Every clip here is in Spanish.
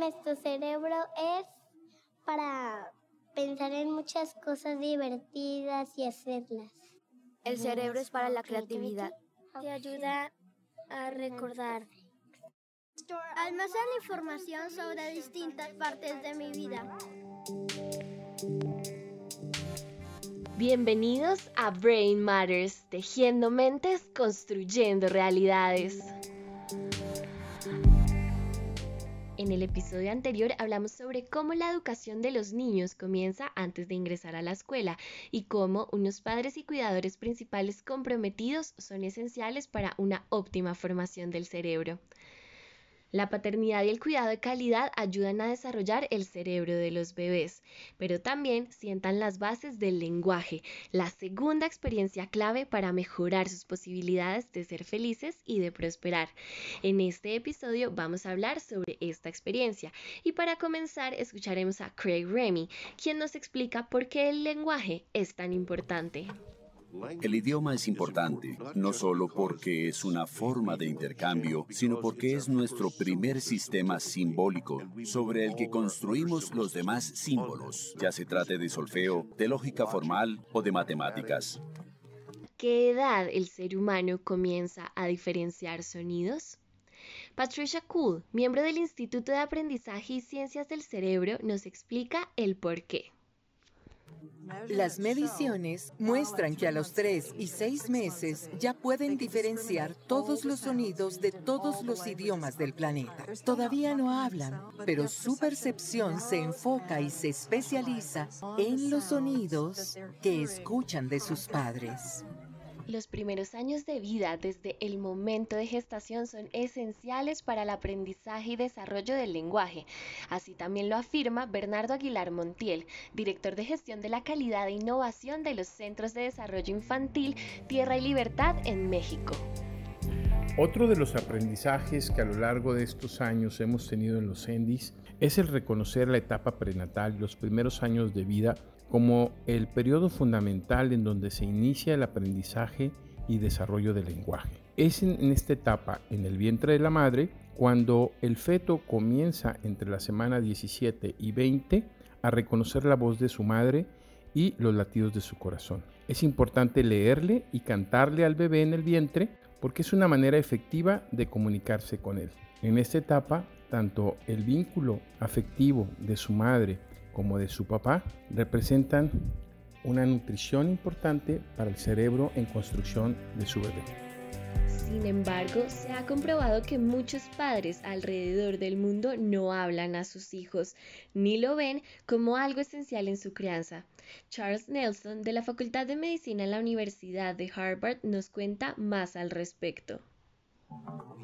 Nuestro cerebro es para pensar en muchas cosas divertidas y hacerlas. El cerebro es para la creatividad. Te ayuda a recordar. Almacena información sobre distintas partes de mi vida. Bienvenidos a Brain Matters, tejiendo mentes, construyendo realidades. En el episodio anterior hablamos sobre cómo la educación de los niños comienza antes de ingresar a la escuela y cómo unos padres y cuidadores principales comprometidos son esenciales para una óptima formación del cerebro. La paternidad y el cuidado de calidad ayudan a desarrollar el cerebro de los bebés, pero también sientan las bases del lenguaje, la segunda experiencia clave para mejorar sus posibilidades de ser felices y de prosperar. En este episodio vamos a hablar sobre esta experiencia y para comenzar escucharemos a Craig Remy, quien nos explica por qué el lenguaje es tan importante. El idioma es importante, no solo porque es una forma de intercambio, sino porque es nuestro primer sistema simbólico sobre el que construimos los demás símbolos, ya se trate de solfeo, de lógica formal o de matemáticas. ¿Qué edad el ser humano comienza a diferenciar sonidos? Patricia Cool, miembro del Instituto de Aprendizaje y Ciencias del Cerebro, nos explica el por qué. Las mediciones muestran que a los 3 y 6 meses ya pueden diferenciar todos los sonidos de todos los idiomas del planeta. Todavía no hablan, pero su percepción se enfoca y se especializa en los sonidos que escuchan de sus padres. Los primeros años de vida desde el momento de gestación son esenciales para el aprendizaje y desarrollo del lenguaje. Así también lo afirma Bernardo Aguilar Montiel, director de gestión de la calidad e innovación de los Centros de Desarrollo Infantil Tierra y Libertad en México. Otro de los aprendizajes que a lo largo de estos años hemos tenido en los ENDIS es el reconocer la etapa prenatal, los primeros años de vida, como el periodo fundamental en donde se inicia el aprendizaje y desarrollo del lenguaje. Es en, esta etapa, en el vientre de la madre, cuando el feto comienza entre la semana 17 y 20 a reconocer la voz de su madre y los latidos de su corazón. Es importante leerle y cantarle al bebé en el vientre porque es una manera efectiva de comunicarse con él. En esta etapa, tanto el vínculo afectivo de su madre como de su papá representan una nutrición importante para el cerebro en construcción de su bebé. Sin embargo, se ha comprobado que muchos padres alrededor del mundo no hablan a sus hijos ni lo ven como algo esencial en su crianza. Charles Nelson de la Facultad de Medicina en la Universidad de Harvard nos cuenta más al respecto.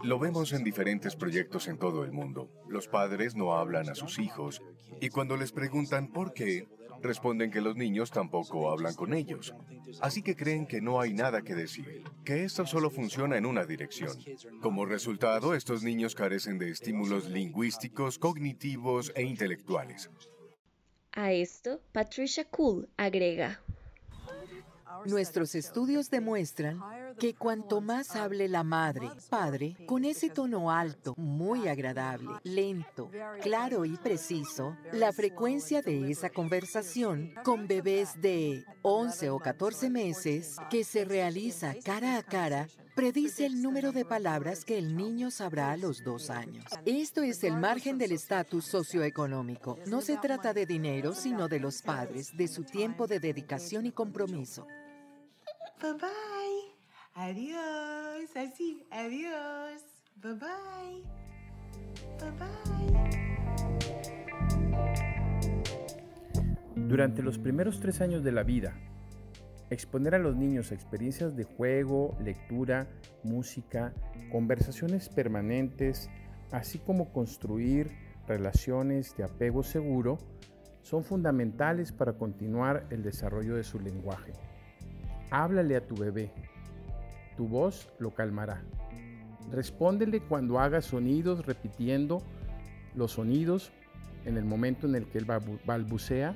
Lo vemos en diferentes proyectos en todo el mundo. Los padres no hablan a sus hijos y cuando les preguntan por qué, responden que los niños tampoco hablan con ellos. Así que creen que no hay nada que decir, que esto solo funciona en una dirección. Como resultado, estos niños carecen de estímulos lingüísticos, cognitivos e intelectuales. A esto, Patricia Cool agrega. Nuestros estudios demuestran que cuanto más hable la madre, padre, con ese tono alto, muy agradable, lento, claro y preciso, la frecuencia de esa conversación con bebés de 11 o 14 meses que se realiza cara a cara predice el número de palabras que el niño sabrá a los dos años. Esto es el margen del estatus socioeconómico. No se trata de dinero, sino de los padres, de su tiempo de dedicación y compromiso. Bye bye. Adiós. Así. Adiós. Bye bye. Bye bye. Durante los primeros tres años de la vida, exponer a los niños a experiencias de juego, lectura, música, conversaciones permanentes, así como construir relaciones de apego seguro, son fundamentales para continuar el desarrollo de su lenguaje. Háblale a tu bebé. Tu voz lo calmará. Respóndele cuando haga sonidos repitiendo los sonidos en el momento en el que él balbucea,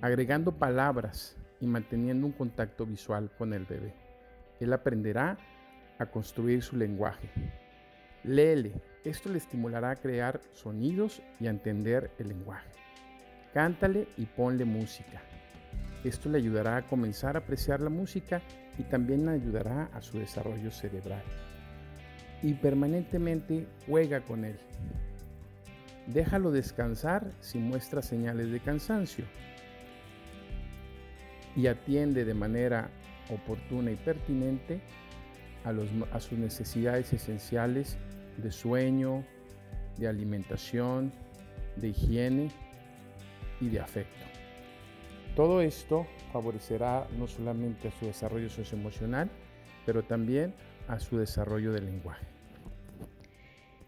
agregando palabras y manteniendo un contacto visual con el bebé. Él aprenderá a construir su lenguaje. Léele, Esto le estimulará a crear sonidos y a entender el lenguaje. Cántale y ponle música. Esto le ayudará a comenzar a apreciar la música y también ayudará a su desarrollo cerebral. Y permanentemente juega con él. Déjalo descansar si muestra señales de cansancio. Y atiende de manera oportuna y pertinente a, a sus necesidades esenciales de sueño, de alimentación, de higiene y de afecto. Todo esto favorecerá no solamente a su desarrollo socioemocional, pero también a su desarrollo del lenguaje.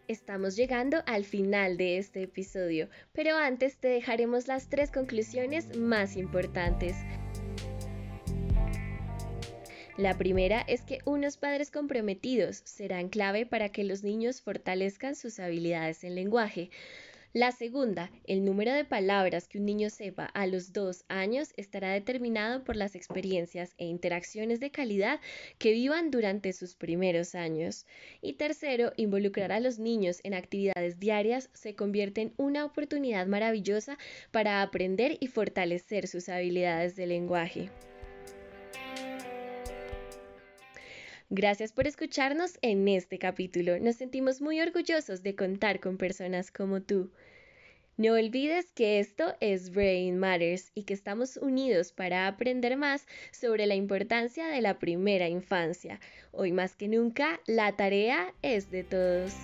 Estamos llegando al final de este episodio, pero antes te dejaremos las tres conclusiones más importantes. La primera es que unos padres comprometidos serán clave para que los niños fortalezcan sus habilidades en lenguaje. La segunda, el número de palabras que un niño sepa a los dos años estará determinado por las experiencias e interacciones de calidad que vivan durante sus primeros años. Y tercero, involucrar a los niños en actividades diarias se convierte en una oportunidad maravillosa para aprender y fortalecer sus habilidades de lenguaje. Gracias por escucharnos en este capítulo. Nos sentimos muy orgullosos de contar con personas como tú. No olvides que esto es Brain Matters y que estamos unidos para aprender más sobre la importancia de la primera infancia. Hoy más que nunca, la tarea es de todos.